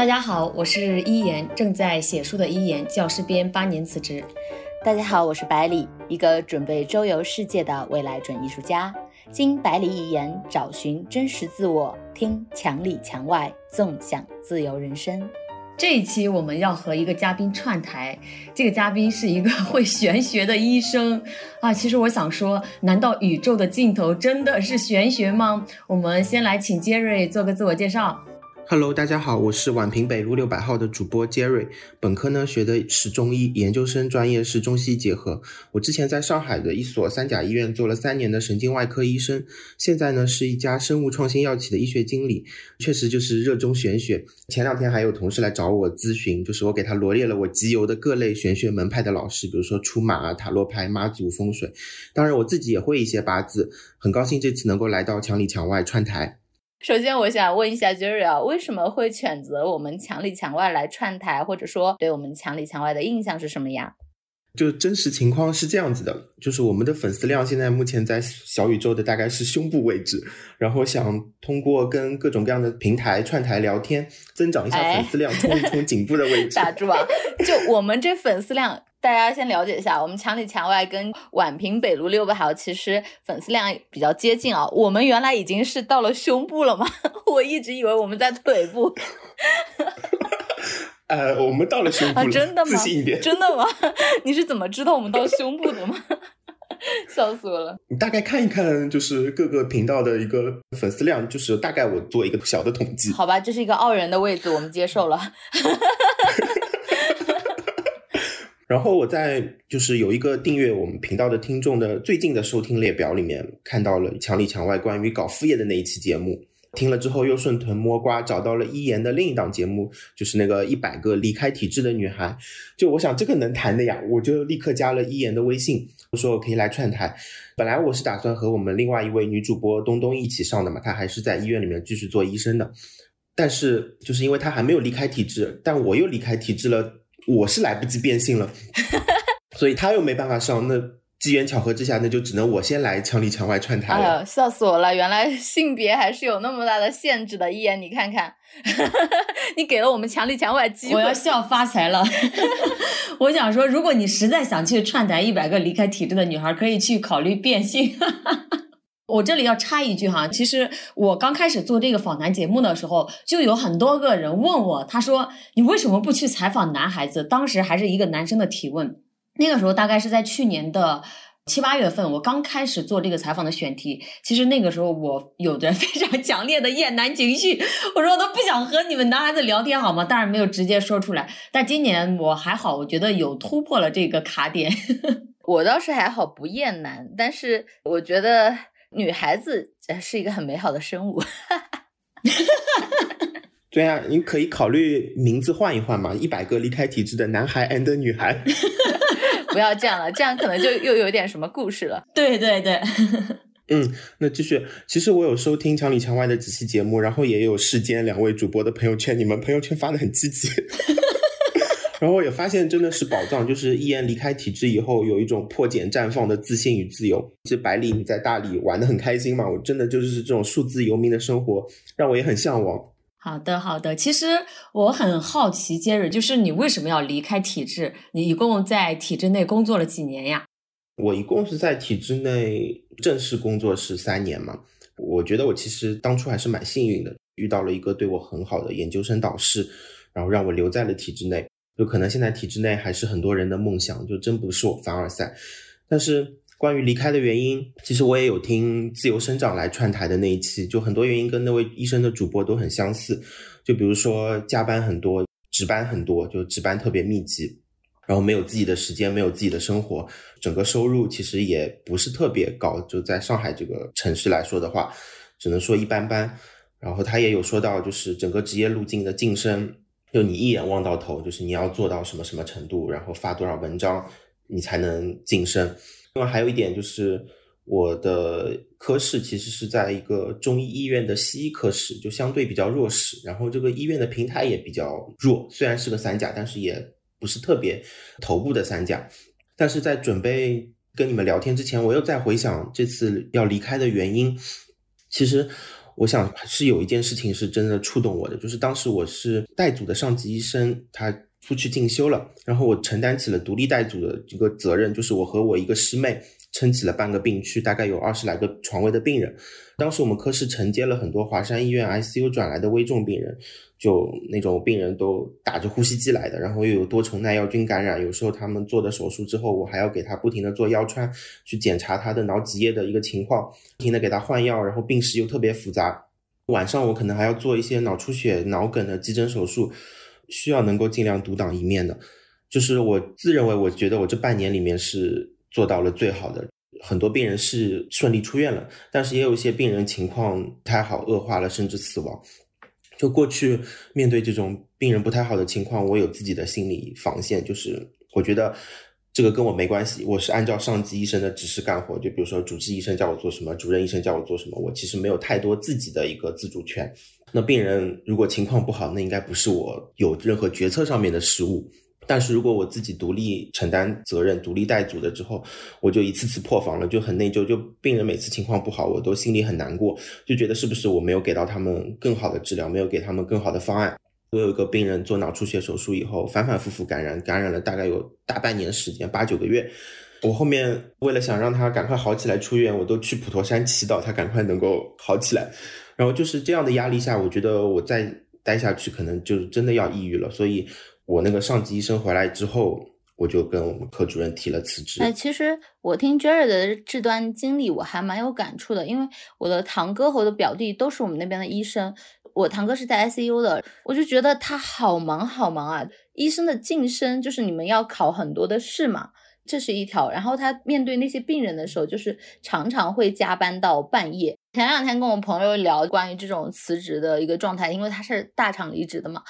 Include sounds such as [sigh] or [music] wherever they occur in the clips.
大家好，我是一言，正在写书的一言，教师编八年辞职。大家好，我是百里，一个准备周游世界的未来准艺术家。经百里一言，找寻真实自我，听墙里墙外，纵享自由人生。这一期我们要和一个嘉宾串台，这个嘉宾是一个会玄学的医生啊。其实我想说，难道宇宙的尽头真的是玄学吗？我们先来请杰瑞做个自我介绍。Hello，大家好，我是宛平北路六百号的主播杰瑞。本科呢学的是中医，研究生专业是中西结合。我之前在上海的一所三甲医院做了三年的神经外科医生，现在呢是一家生物创新药企的医学经理。确实就是热衷玄学。前两天还有同事来找我咨询，就是我给他罗列了我集邮的各类玄学门派的老师，比如说出马、塔罗牌、妈祖风水。当然我自己也会一些八字。很高兴这次能够来到墙里墙外串台。首先，我想问一下 Jerry 啊，为什么会选择我们墙里墙外来串台，或者说对我们墙里墙外的印象是什么呀？就真实情况是这样子的，就是我们的粉丝量现在目前在小宇宙的大概是胸部位置，然后想通过跟各种各样的平台串台聊天，增长一下粉丝量，冲一冲颈部的位置。[laughs] 打住啊！就我们这粉丝量。大家先了解一下，我们墙里墙外跟宛平北路六百号其实粉丝量比较接近啊。我们原来已经是到了胸部了吗？[laughs] 我一直以为我们在腿部。呃，我们到了胸部了，真的吗？自信一点。真的吗？[laughs] 你是怎么知道我们到胸部的吗？[laughs] 笑死我了。你大概看一看，就是各个频道的一个粉丝量，就是大概我做一个小的统计。好吧，这是一个傲人的位置，我们接受了。[laughs] 然后我在就是有一个订阅我们频道的听众的最近的收听列表里面看到了墙里墙外关于搞副业的那一期节目，听了之后又顺藤摸瓜找到了一言的另一档节目，就是那个一百个离开体制的女孩。就我想这个能谈的呀，我就立刻加了一言的微信，我说我可以来串台。本来我是打算和我们另外一位女主播东东一起上的嘛，她还是在医院里面继续做医生的，但是就是因为她还没有离开体制，但我又离开体制了。我是来不及变性了，[laughs] 所以她又没办法上。那机缘巧合之下，那就只能我先来墙里墙外串台了。哎呀，笑死我了！原来性别还是有那么大的限制的。一言你看看，[laughs] 你给了我们墙里墙外机会，我要笑发财了。[laughs] 我想说，如果你实在想去串台一百个离开体制的女孩，可以去考虑变性。[laughs] 我这里要插一句哈，其实我刚开始做这个访谈节目的时候，就有很多个人问我，他说你为什么不去采访男孩子？当时还是一个男生的提问，那个时候大概是在去年的七八月份，我刚开始做这个采访的选题。其实那个时候我有着 [laughs] 非常强烈的厌男情绪，我说我都不想和你们男孩子聊天好吗？当然没有直接说出来。但今年我还好，我觉得有突破了这个卡点。[laughs] 我倒是还好不厌男，但是我觉得。女孩子是一个很美好的生物，[laughs] 对啊，你可以考虑名字换一换嘛，一百个离开体制的男孩 and 女孩，不要这样了，这样可能就又有点什么故事了。对对对，[laughs] 嗯，那继续，其实我有收听墙里墙外的几期节目，然后也有世间两位主播的朋友圈，你们朋友圈发的很积极。[laughs] 然后我也发现真的是宝藏，就是一言离开体制以后，有一种破茧绽放的自信与自由。其实百里你在大理玩的很开心嘛，我真的就是这种数字游民的生活，让我也很向往。好的，好的。其实我很好奇，杰瑞，就是你为什么要离开体制？你一共在体制内工作了几年呀？我一共是在体制内正式工作是三年嘛。我觉得我其实当初还是蛮幸运的，遇到了一个对我很好的研究生导师，然后让我留在了体制内。就可能现在体制内还是很多人的梦想，就真不是我凡尔赛。但是关于离开的原因，其实我也有听自由生长来串台的那一期，就很多原因跟那位医生的主播都很相似。就比如说加班很多，值班很多，就值班特别密集，然后没有自己的时间，没有自己的生活，整个收入其实也不是特别高。就在上海这个城市来说的话，只能说一般般。然后他也有说到，就是整个职业路径的晋升。就你一眼望到头，就是你要做到什么什么程度，然后发多少文章，你才能晋升。另外还有一点就是，我的科室其实是在一个中医医院的西医科室，就相对比较弱势。然后这个医院的平台也比较弱，虽然是个三甲，但是也不是特别头部的三甲。但是在准备跟你们聊天之前，我又在回想这次要离开的原因。其实。我想是有一件事情是真的触动我的，就是当时我是带组的上级医生，他出去进修了，然后我承担起了独立带组的这个责任，就是我和我一个师妹撑起了半个病区，大概有二十来个床位的病人。当时我们科室承接了很多华山医院 ICU 转来的危重病人。就那种病人都打着呼吸机来的，然后又有多重耐药菌感染，有时候他们做的手术之后，我还要给他不停的做腰穿，去检查他的脑脊液的一个情况，不停的给他换药，然后病史又特别复杂。晚上我可能还要做一些脑出血、脑梗的急诊手术，需要能够尽量独当一面的。就是我自认为，我觉得我这半年里面是做到了最好的。很多病人是顺利出院了，但是也有一些病人情况不太好，恶化了，甚至死亡。就过去面对这种病人不太好的情况，我有自己的心理防线，就是我觉得这个跟我没关系，我是按照上级医生的指示干活。就比如说主治医生叫我做什么，主任医生叫我做什么，我其实没有太多自己的一个自主权。那病人如果情况不好，那应该不是我有任何决策上面的失误。但是如果我自己独立承担责任、独立带组的之后，我就一次次破防了，就很内疚。就病人每次情况不好，我都心里很难过，就觉得是不是我没有给到他们更好的治疗，没有给他们更好的方案。我有一个病人做脑出血手术以后，反反复复感染，感染了大概有大半年时间，八九个月。我后面为了想让他赶快好起来出院，我都去普陀山祈祷他赶快能够好起来。然后就是这样的压力下，我觉得我再待下去可能就真的要抑郁了，所以。我那个上级医生回来之后，我就跟我们科主任提了辞职。哎，其实我听 Jerry 的这段经历，我还蛮有感触的，因为我的堂哥和我的表弟都是我们那边的医生。我堂哥是在 ICU 的，我就觉得他好忙好忙啊。医生的晋升就是你们要考很多的试嘛，这是一条。然后他面对那些病人的时候，就是常常会加班到半夜。前两天跟我朋友聊关于这种辞职的一个状态，因为他是大厂离职的嘛。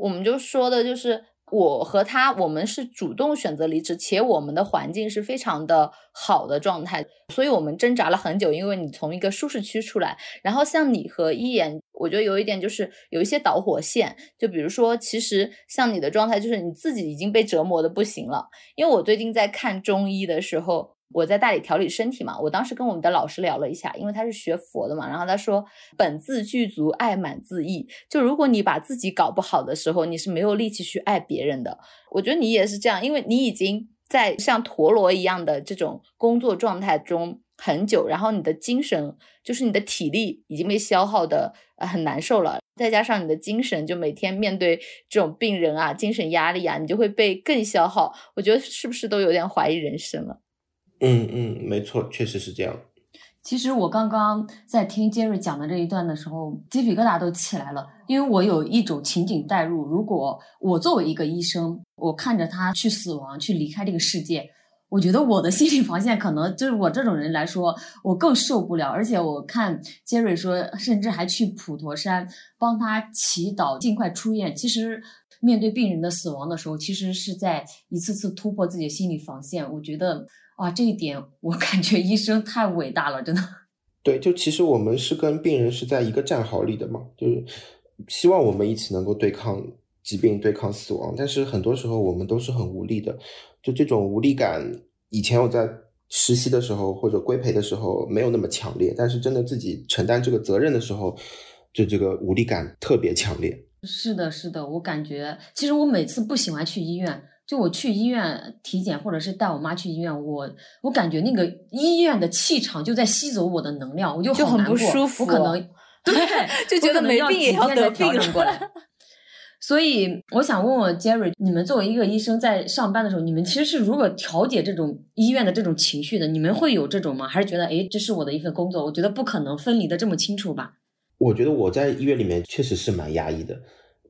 我们就说的就是我和他，我们是主动选择离职，且我们的环境是非常的好的状态，所以我们挣扎了很久。因为你从一个舒适区出来，然后像你和一言，我觉得有一点就是有一些导火线，就比如说，其实像你的状态，就是你自己已经被折磨的不行了。因为我最近在看中医的时候。我在大理调理身体嘛，我当时跟我们的老师聊了一下，因为他是学佛的嘛，然后他说本自具足，爱满自溢。就如果你把自己搞不好的时候，你是没有力气去爱别人的。我觉得你也是这样，因为你已经在像陀螺一样的这种工作状态中很久，然后你的精神就是你的体力已经被消耗的很难受了，再加上你的精神就每天面对这种病人啊，精神压力啊，你就会被更消耗。我觉得是不是都有点怀疑人生了？嗯嗯，没错，确实是这样。其实我刚刚在听杰瑞讲的这一段的时候，鸡皮疙瘩都起来了，因为我有一种情景代入。如果我作为一个医生，我看着他去死亡、去离开这个世界，我觉得我的心理防线可能就是我这种人来说，我更受不了。而且我看杰瑞说，甚至还去普陀山帮他祈祷，尽快出院。其实面对病人的死亡的时候，其实是在一次次突破自己的心理防线。我觉得。哇，这一点我 [laughs] 感觉医生太伟大了，真的。对，就其实我们是跟病人是在一个战壕里的嘛，就是希望我们一起能够对抗疾病、对抗死亡。但是很多时候我们都是很无力的，就这种无力感，以前我在实习的时候或者规培的时候没有那么强烈，但是真的自己承担这个责任的时候，就这个无力感特别强烈。是的，是的，我感觉其实我每次不喜欢去医院。就我去医院体检，或者是带我妈去医院，我我感觉那个医院的气场就在吸走我的能量，我就就很不舒服。我可能对，就觉得没病也要得病了。[laughs] 所以我想问问 Jerry，你们作为一个医生在上班的时候，你们其实是如何调节这种医院的这种情绪的？你们会有这种吗？还是觉得哎，这是我的一份工作，我觉得不可能分离的这么清楚吧？我觉得我在医院里面确实是蛮压抑的。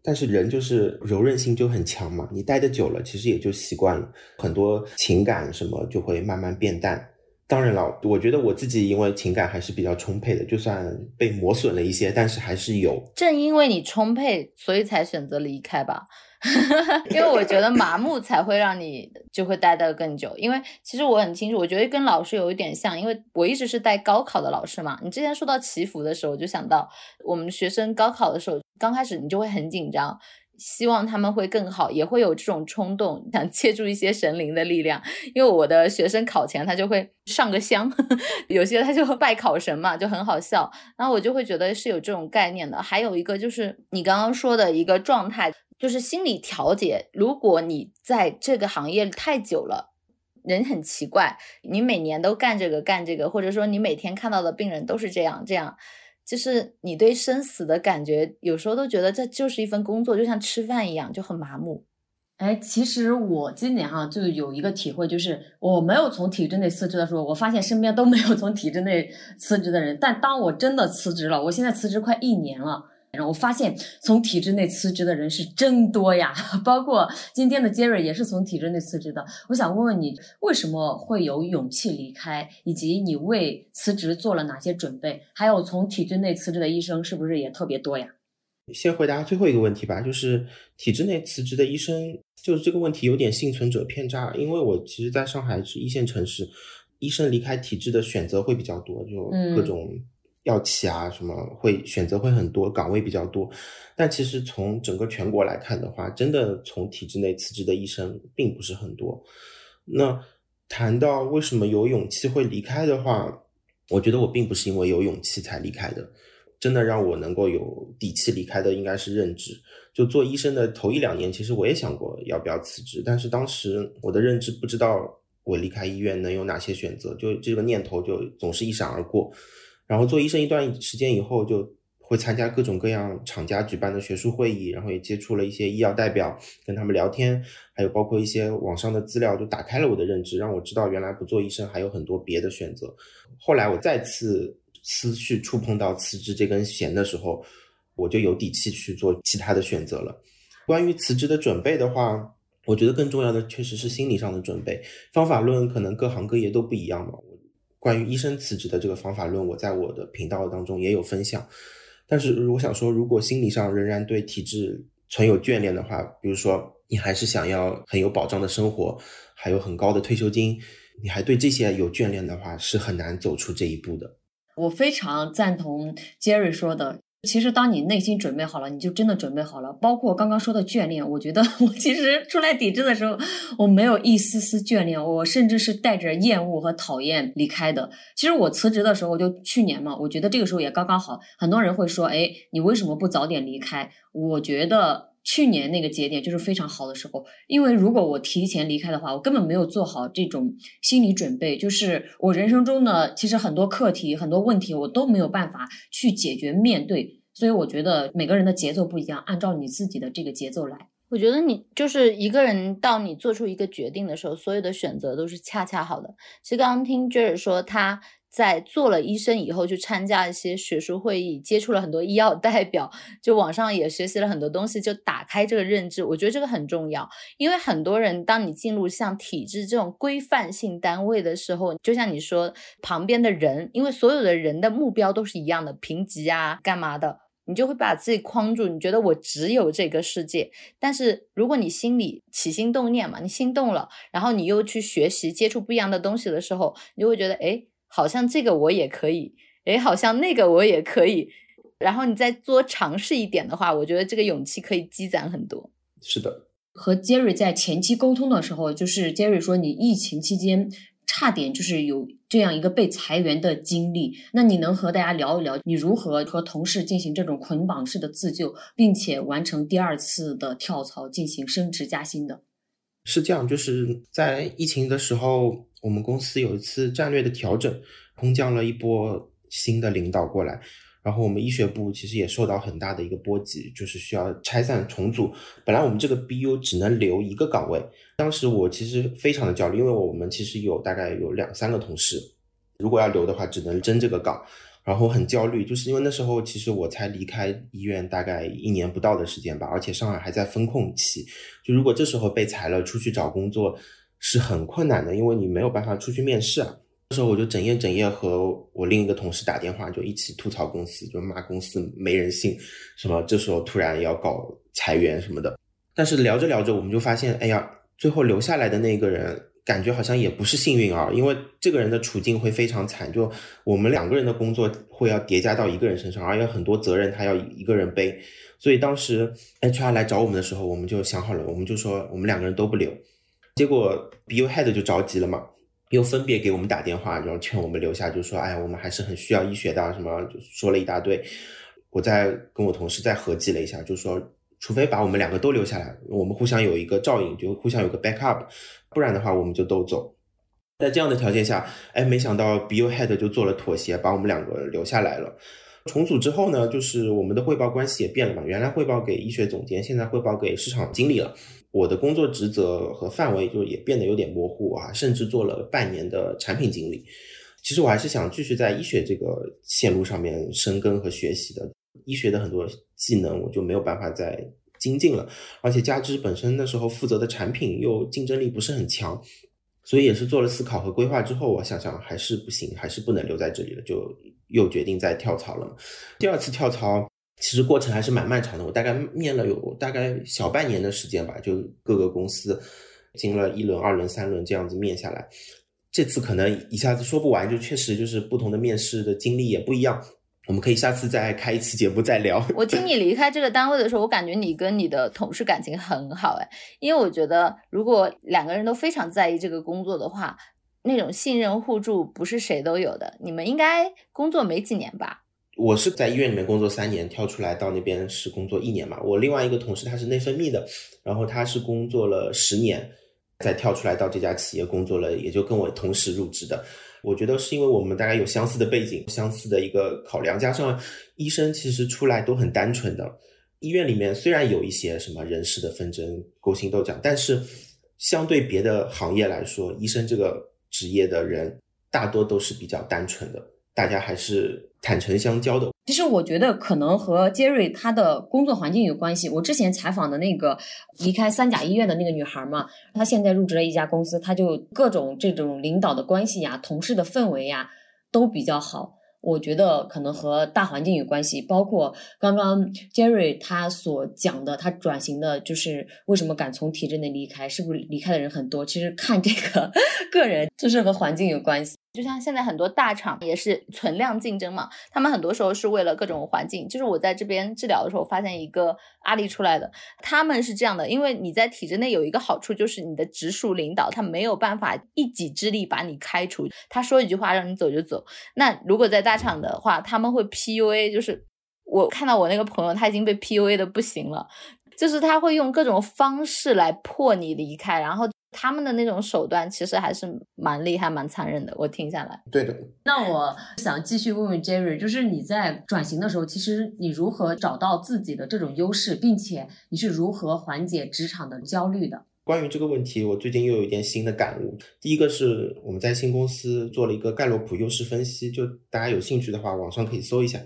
但是人就是柔韧性就很强嘛，你待的久了，其实也就习惯了，很多情感什么就会慢慢变淡。当然了，我觉得我自己因为情感还是比较充沛的，就算被磨损了一些，但是还是有。正因为你充沛，所以才选择离开吧。[laughs] 因为我觉得麻木才会让你就会待得更久。因为其实我很清楚，我觉得跟老师有一点像，因为我一直是带高考的老师嘛。你之前说到祈福的时候，我就想到我们学生高考的时候，刚开始你就会很紧张，希望他们会更好，也会有这种冲动，想借助一些神灵的力量。因为我的学生考前他就会上个香，[laughs] 有些他就拜考神嘛，就很好笑。然后我就会觉得是有这种概念的。还有一个就是你刚刚说的一个状态，就是心理调节。如果你在这个行业太久了，人很奇怪，你每年都干这个干这个，或者说你每天看到的病人都是这样这样。就是你对生死的感觉，有时候都觉得这就是一份工作，就像吃饭一样，就很麻木。哎，其实我今年哈就有一个体会，就是我没有从体制内辞职的时候，我发现身边都没有从体制内辞职的人。但当我真的辞职了，我现在辞职快一年了。然后我发现从体制内辞职的人是真多呀，[laughs] 包括今天的杰瑞也是从体制内辞职的。我想问问你，为什么会有勇气离开，以及你为辞职做了哪些准备？还有从体制内辞职的医生是不是也特别多呀？先回答最后一个问题吧，就是体制内辞职的医生，就是这个问题有点幸存者偏差，因为我其实在上海是一线城市，医生离开体制的选择会比较多，就各种。药企啊，什么会选择会很多，岗位比较多，但其实从整个全国来看的话，真的从体制内辞职的医生并不是很多。那谈到为什么有勇气会离开的话，我觉得我并不是因为有勇气才离开的，真的让我能够有底气离开的应该是认知。就做医生的头一两年，其实我也想过要不要辞职，但是当时我的认知不知道我离开医院能有哪些选择，就这个念头就总是一闪而过。然后做医生一段时间以后，就会参加各种各样厂家举办的学术会议，然后也接触了一些医药代表，跟他们聊天，还有包括一些网上的资料，就打开了我的认知，让我知道原来不做医生还有很多别的选择。后来我再次思绪触碰到辞职这根弦的时候，我就有底气去做其他的选择了。关于辞职的准备的话，我觉得更重要的确实是心理上的准备。方法论可能各行各业都不一样嘛。关于医生辞职的这个方法论，我在我的频道当中也有分享。但是，我想说，如果心理上仍然对体制存有眷恋的话，比如说你还是想要很有保障的生活，还有很高的退休金，你还对这些有眷恋的话，是很难走出这一步的。我非常赞同 Jerry 说的。其实，当你内心准备好了，你就真的准备好了。包括刚刚说的眷恋，我觉得我其实出来抵制的时候，我没有一丝丝眷恋，我甚至是带着厌恶和讨厌离开的。其实我辞职的时候，就去年嘛，我觉得这个时候也刚刚好。很多人会说：“哎，你为什么不早点离开？”我觉得。去年那个节点就是非常好的时候，因为如果我提前离开的话，我根本没有做好这种心理准备。就是我人生中呢，其实很多课题、很多问题，我都没有办法去解决面对。所以我觉得每个人的节奏不一样，按照你自己的这个节奏来。我觉得你就是一个人，到你做出一个决定的时候，所有的选择都是恰恰好的。其实刚刚听 Jer 说他。在做了医生以后，去参加一些学术会议，接触了很多医药代表，就网上也学习了很多东西，就打开这个认知。我觉得这个很重要，因为很多人当你进入像体制这种规范性单位的时候，就像你说旁边的人，因为所有的人的目标都是一样的，评级啊，干嘛的，你就会把自己框住，你觉得我只有这个世界。但是如果你心里起心动念嘛，你心动了，然后你又去学习接触不一样的东西的时候，你就会觉得，哎。好像这个我也可以，诶，好像那个我也可以，然后你再多尝试一点的话，我觉得这个勇气可以积攒很多。是的，和 Jerry 在前期沟通的时候，就是 Jerry 说你疫情期间差点就是有这样一个被裁员的经历，那你能和大家聊一聊你如何和同事进行这种捆绑式的自救，并且完成第二次的跳槽，进行升职加薪的？是这样，就是在疫情的时候。我们公司有一次战略的调整，空降了一波新的领导过来，然后我们医学部其实也受到很大的一个波及，就是需要拆散重组。本来我们这个 BU 只能留一个岗位，当时我其实非常的焦虑，因为我们其实有大概有两三个同事，如果要留的话，只能争这个岗，然后很焦虑，就是因为那时候其实我才离开医院大概一年不到的时间吧，而且上海还在封控期，就如果这时候被裁了，出去找工作。是很困难的，因为你没有办法出去面试啊。那时候我就整夜整夜和我另一个同事打电话，就一起吐槽公司，就骂公司没人性，什么这时候突然要搞裁员什么的。但是聊着聊着，我们就发现，哎呀，最后留下来的那个人感觉好像也不是幸运儿，因为这个人的处境会非常惨，就我们两个人的工作会要叠加到一个人身上，而且很多责任他要一个人背。所以当时 HR 来找我们的时候，我们就想好了，我们就说我们两个人都不留。结果 BU Head 就着急了嘛，又分别给我们打电话，然后劝我们留下，就说哎，我们还是很需要医学的，什么就说了一大堆。我再跟我同事再合计了一下，就说。除非把我们两个都留下来，我们互相有一个照应，就互相有个 backup，不然的话我们就都走。在这样的条件下，哎，没想到 BU head 就做了妥协，把我们两个留下来了。重组之后呢，就是我们的汇报关系也变了嘛，原来汇报给医学总监，现在汇报给市场经理了。我的工作职责和范围就也变得有点模糊啊，甚至做了半年的产品经理。其实我还是想继续在医学这个线路上面深耕和学习的。医学的很多技能我就没有办法再精进了，而且加之本身那时候负责的产品又竞争力不是很强，所以也是做了思考和规划之后，我想想还是不行，还是不能留在这里了，就又决定再跳槽了。第二次跳槽其实过程还是蛮漫长的，我大概面了有大概小半年的时间吧，就各个公司经了一轮、二轮、三轮这样子面下来，这次可能一下子说不完，就确实就是不同的面试的经历也不一样。我们可以下次再开一期节目再聊。我听 [laughs] 你离开这个单位的时候，我感觉你跟你的同事感情很好哎，因为我觉得如果两个人都非常在意这个工作的话，那种信任互助不是谁都有的。你们应该工作没几年吧？我是在医院里面工作三年，跳出来到那边是工作一年嘛。我另外一个同事他是内分泌的，然后他是工作了十年，再跳出来到这家企业工作了，也就跟我同时入职的。我觉得是因为我们大概有相似的背景、相似的一个考量，加上医生其实出来都很单纯的。医院里面虽然有一些什么人事的纷争、勾心斗角，但是相对别的行业来说，医生这个职业的人大多都是比较单纯的，大家还是坦诚相交的。其实我觉得可能和杰瑞他的工作环境有关系。我之前采访的那个离开三甲医院的那个女孩嘛，她现在入职了一家公司，她就各种这种领导的关系呀、同事的氛围呀都比较好。我觉得可能和大环境有关系，包括刚刚 Jerry 他所讲的，他转型的就是为什么敢从体制内离开，是不是离开的人很多？其实看这个 [laughs] 个人，就是和环境有关系。就像现在很多大厂也是存量竞争嘛，他们很多时候是为了各种环境。就是我在这边治疗的时候，发现一个案例出来的，他们是这样的，因为你在体制内有一个好处，就是你的直属领导他没有办法一己之力把你开除，他说一句话让你走就走。那如果在大厂的话，他们会 PUA，就是我看到我那个朋友他已经被 PUA 的不行了，就是他会用各种方式来迫你离开，然后。他们的那种手段其实还是蛮厉害、蛮残忍的。我听下来，对的。那我想继续问问 Jerry，就是你在转型的时候，其实你如何找到自己的这种优势，并且你是如何缓解职场的焦虑的？关于这个问题，我最近又有一点新的感悟。第一个是我们在新公司做了一个盖洛普优势分析，就大家有兴趣的话，网上可以搜一下。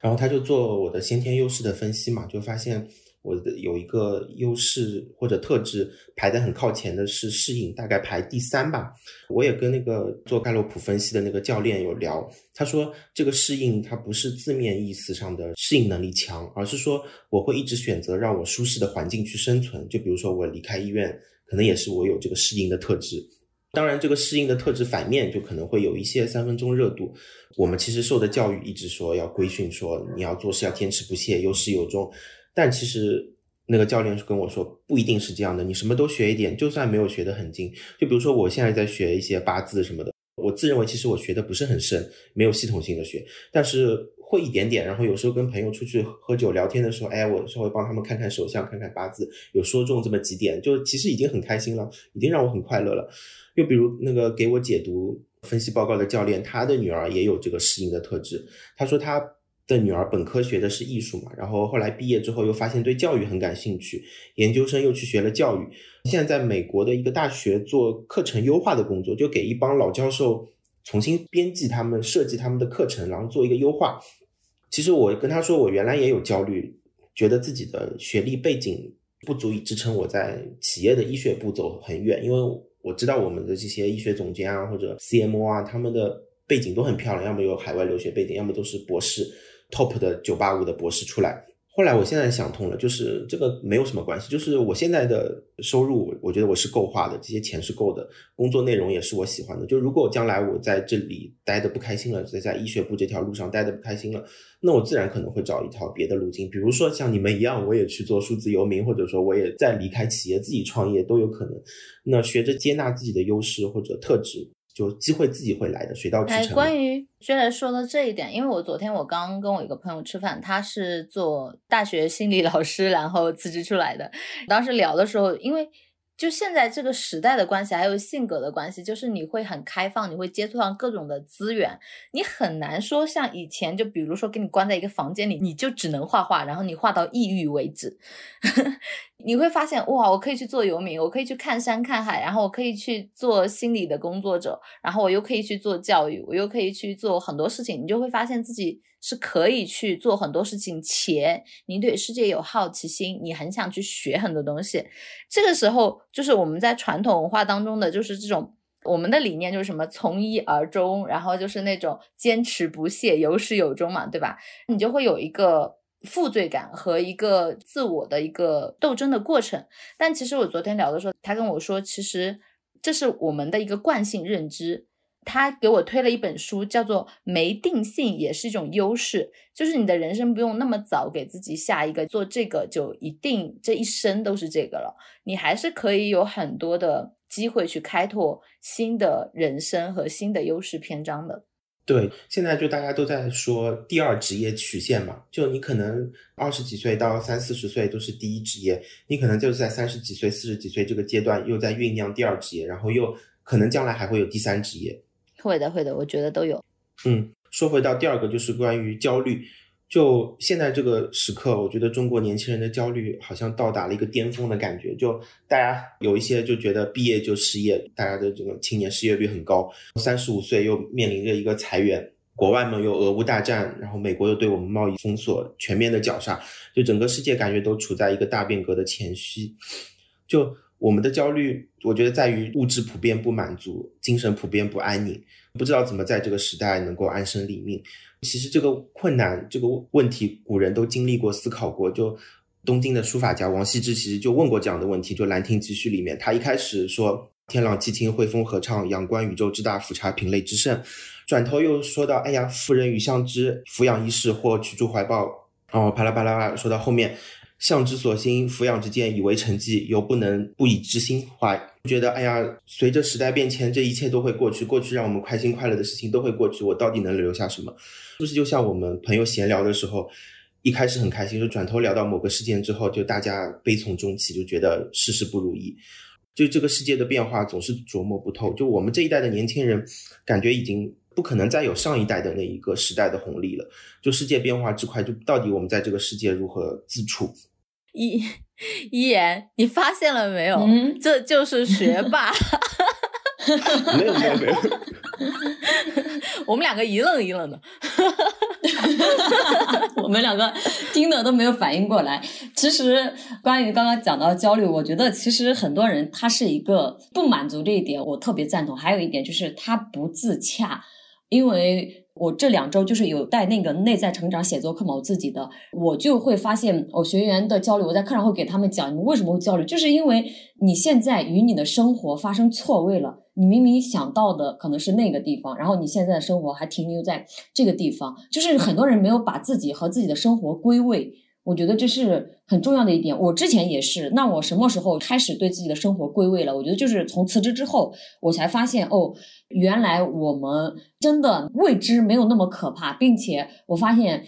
然后他就做我的先天优势的分析嘛，就发现。我的有一个优势或者特质排在很靠前的是适应，大概排第三吧。我也跟那个做盖洛普分析的那个教练有聊，他说这个适应它不是字面意思上的适应能力强，而是说我会一直选择让我舒适的环境去生存。就比如说我离开医院，可能也是我有这个适应的特质。当然，这个适应的特质反面就可能会有一些三分钟热度。我们其实受的教育一直说要规训，说你要做事要坚持不懈，有始有终。但其实那个教练是跟我说，不一定是这样的。你什么都学一点，就算没有学得很精，就比如说我现在在学一些八字什么的，我自认为其实我学的不是很深，没有系统性的学，但是会一点点。然后有时候跟朋友出去喝酒聊天的时候，哎，我稍微帮他们看看手相，看看八字，有说中这么几点，就其实已经很开心了，已经让我很快乐了。又比如那个给我解读分析报告的教练，他的女儿也有这个适应的特质，他说他。的女儿本科学的是艺术嘛，然后后来毕业之后又发现对教育很感兴趣，研究生又去学了教育，现在在美国的一个大学做课程优化的工作，就给一帮老教授重新编辑他们、设计他们的课程，然后做一个优化。其实我跟他说，我原来也有焦虑，觉得自己的学历背景不足以支撑我在企业的医学部走很远，因为我知道我们的这些医学总监啊或者 CMO 啊，他们的背景都很漂亮，要么有海外留学背景，要么都是博士。Top 的九八五的博士出来，后来我现在想通了，就是这个没有什么关系，就是我现在的收入，我觉得我是够花的，这些钱是够的，工作内容也是我喜欢的。就如果将来我在这里待的不开心了，在在医学部这条路上待的不开心了，那我自然可能会找一条别的路径，比如说像你们一样，我也去做数字游民，或者说我也在离开企业自己创业都有可能。那学着接纳自己的优势或者特质。就机会自己会来的，水到渠成。关于薛磊说的这一点，因为我昨天我刚跟我一个朋友吃饭，他是做大学心理老师，然后辞职出来的。当时聊的时候，因为。就现在这个时代的关系，还有性格的关系，就是你会很开放，你会接触到各种的资源，你很难说像以前，就比如说给你关在一个房间里，你就只能画画，然后你画到抑郁为止。[laughs] 你会发现，哇，我可以去做游民，我可以去看山看海，然后我可以去做心理的工作者，然后我又可以去做教育，我又可以去做很多事情，你就会发现自己。是可以去做很多事情，且你对世界有好奇心，你很想去学很多东西。这个时候，就是我们在传统文化当中的，就是这种我们的理念就是什么从一而终，然后就是那种坚持不懈、有始有终嘛，对吧？你就会有一个负罪感和一个自我的一个斗争的过程。但其实我昨天聊的时候，他跟我说，其实这是我们的一个惯性认知。他给我推了一本书，叫做《没定性也是一种优势》，就是你的人生不用那么早给自己下一个做这个就一定这一生都是这个了，你还是可以有很多的机会去开拓新的人生和新的优势篇章的。对，现在就大家都在说第二职业曲线嘛，就你可能二十几岁到三四十岁都是第一职业，你可能就是在三十几岁、四十几岁这个阶段又在酝酿第二职业，然后又可能将来还会有第三职业。会的，会的，我觉得都有。嗯，说回到第二个，就是关于焦虑。就现在这个时刻，我觉得中国年轻人的焦虑好像到达了一个巅峰的感觉。就大家有一些就觉得毕业就失业，大家的这个青年失业率很高。三十五岁又面临着一个裁员，国外嘛又俄乌大战，然后美国又对我们贸易封锁，全面的绞杀，就整个世界感觉都处在一个大变革的前夕。就我们的焦虑，我觉得在于物质普遍不满足，精神普遍不安宁，不知道怎么在这个时代能够安身立命。其实这个困难，这个问题，古人都经历过、思考过。就东晋的书法家王羲之，其实就问过这样的问题。就《兰亭集序》里面，他一开始说“天朗气清，惠风和畅，仰观宇宙之大，俯察品类之盛”，转头又说到“哎呀，妇人与相知，俯仰一世，或取诸怀抱”。哦，啪啦啪啦，说到后面。向之所欣，俯仰之见，以为成绩，犹不能不以之心怀。觉得，哎呀，随着时代变迁，这一切都会过去。过去让我们开心快乐的事情都会过去，我到底能留下什么？是不是就像我们朋友闲聊的时候，一开始很开心，就转头聊到某个事件之后，就大家悲从中起，就觉得事事不如意。就这个世界的变化总是琢磨不透。就我们这一代的年轻人，感觉已经。不可能再有上一代的那一个时代的红利了。就世界变化之快，就到底我们在这个世界如何自处？一 [laughs] 一言，你发现了没有？[laughs] 这就是学霸。没有没有没有。[laughs] 我们两个一愣一愣的。我们两个听的都没有反应过来。其实关于刚刚讲到焦虑，我觉得其实很多人他是一个不满足这一点，我特别赞同。还有一点就是他不自洽。因为我这两周就是有带那个内在成长写作课嘛，我自己的，我就会发现我学员的焦虑，我在课上会给他们讲，你们为什么会焦虑，就是因为你现在与你的生活发生错位了，你明明想到的可能是那个地方，然后你现在的生活还停留在这个地方，就是很多人没有把自己和自己的生活归位。我觉得这是很重要的一点。我之前也是，那我什么时候开始对自己的生活归位了？我觉得就是从辞职之后，我才发现哦，原来我们真的未知没有那么可怕，并且我发现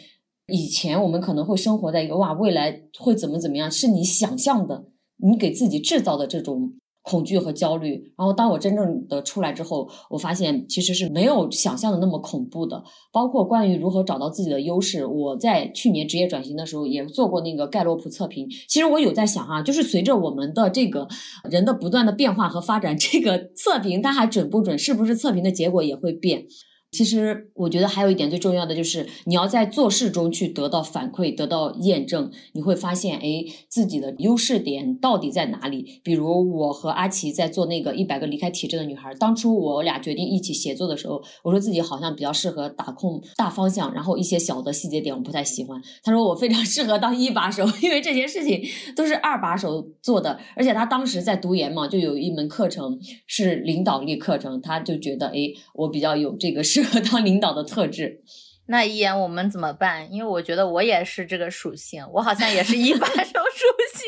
以前我们可能会生活在一个哇，未来会怎么怎么样，是你想象的，你给自己制造的这种。恐惧和焦虑，然后当我真正的出来之后，我发现其实是没有想象的那么恐怖的。包括关于如何找到自己的优势，我在去年职业转型的时候也做过那个盖洛普测评。其实我有在想啊，就是随着我们的这个人的不断的变化和发展，这个测评它还准不准？是不是测评的结果也会变？其实我觉得还有一点最重要的就是你要在做事中去得到反馈、得到验证，你会发现，哎，自己的优势点到底在哪里？比如我和阿奇在做那个一百个离开体制的女孩，当初我俩决定一起协作的时候，我说自己好像比较适合打控大方向，然后一些小的细节点我不太喜欢。他说我非常适合当一把手，因为这些事情都是二把手做的，而且他当时在读研嘛，就有一门课程是领导力课程，他就觉得，哎，我比较有这个适。合当领导的特质，那一言我们怎么办？因为我觉得我也是这个属性，我好像也是一把手 [laughs] 属性。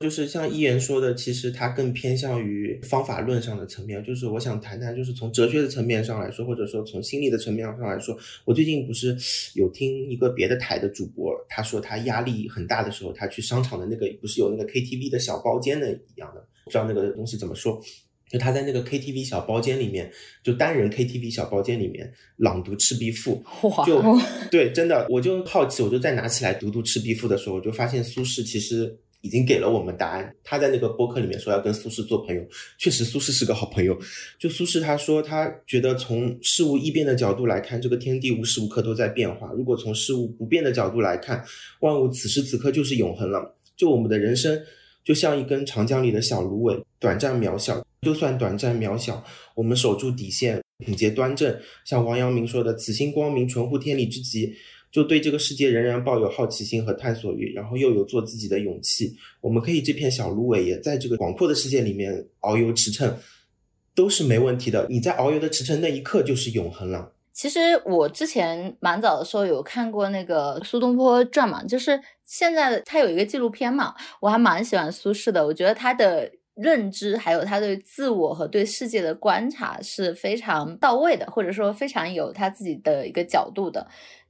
就是像一言说的，其实他更偏向于方法论上的层面。就是我想谈谈，就是从哲学的层面上来说，或者说从心理的层面上来说，我最近不是有听一个别的台的主播，他说他压力很大的时候，他去商场的那个不是有那个 KTV 的小包间的一样的，不知道那个东西怎么说。就他在那个 KTV 小包间里面，就单人 KTV 小包间里面朗读《赤壁赋》，就对，真的，我就好奇，我就再拿起来读读《赤壁赋》的时候，我就发现苏轼其实已经给了我们答案。他在那个播客里面说要跟苏轼做朋友，确实苏轼是个好朋友。就苏轼他说，他觉得从事物易变的角度来看，这个天地无时无刻都在变化；如果从事物不变的角度来看，万物此时此刻就是永恒了。就我们的人生。就像一根长江里的小芦苇，短暂渺小。就算短暂渺小，我们守住底线，品节端正，像王阳明说的“此心光明，纯乎天理之极”，就对这个世界仍然抱有好奇心和探索欲，然后又有做自己的勇气。我们可以这片小芦苇，也在这个广阔的世界里面遨游驰骋，都是没问题的。你在遨游的驰骋那一刻，就是永恒了。其实我之前蛮早的时候有看过那个苏东坡传嘛，就是现在的他有一个纪录片嘛，我还蛮喜欢苏轼的。我觉得他的认知还有他对自我和对世界的观察是非常到位的，或者说非常有他自己的一个角度的。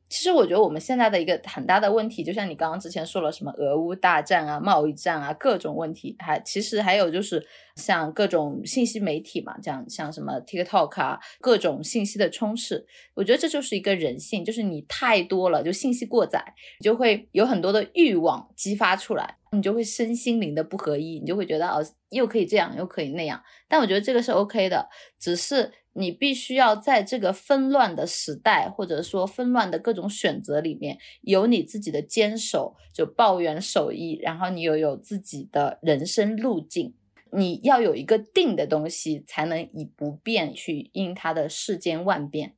其实我觉得我们现在的一个很大的问题，就像你刚刚之前说了什么俄乌大战啊、贸易战啊各种问题，还其实还有就是像各种信息媒体嘛，这样像什么 TikTok 啊，各种信息的充斥，我觉得这就是一个人性，就是你太多了，就信息过载，你就会有很多的欲望激发出来，你就会身心灵的不合一，你就会觉得哦，又可以这样，又可以那样。但我觉得这个是 OK 的，只是。你必须要在这个纷乱的时代，或者说纷乱的各种选择里面，有你自己的坚守，就抱元守义，然后你又有自己的人生路径。你要有一个定的东西，才能以不变去应它的世间万变。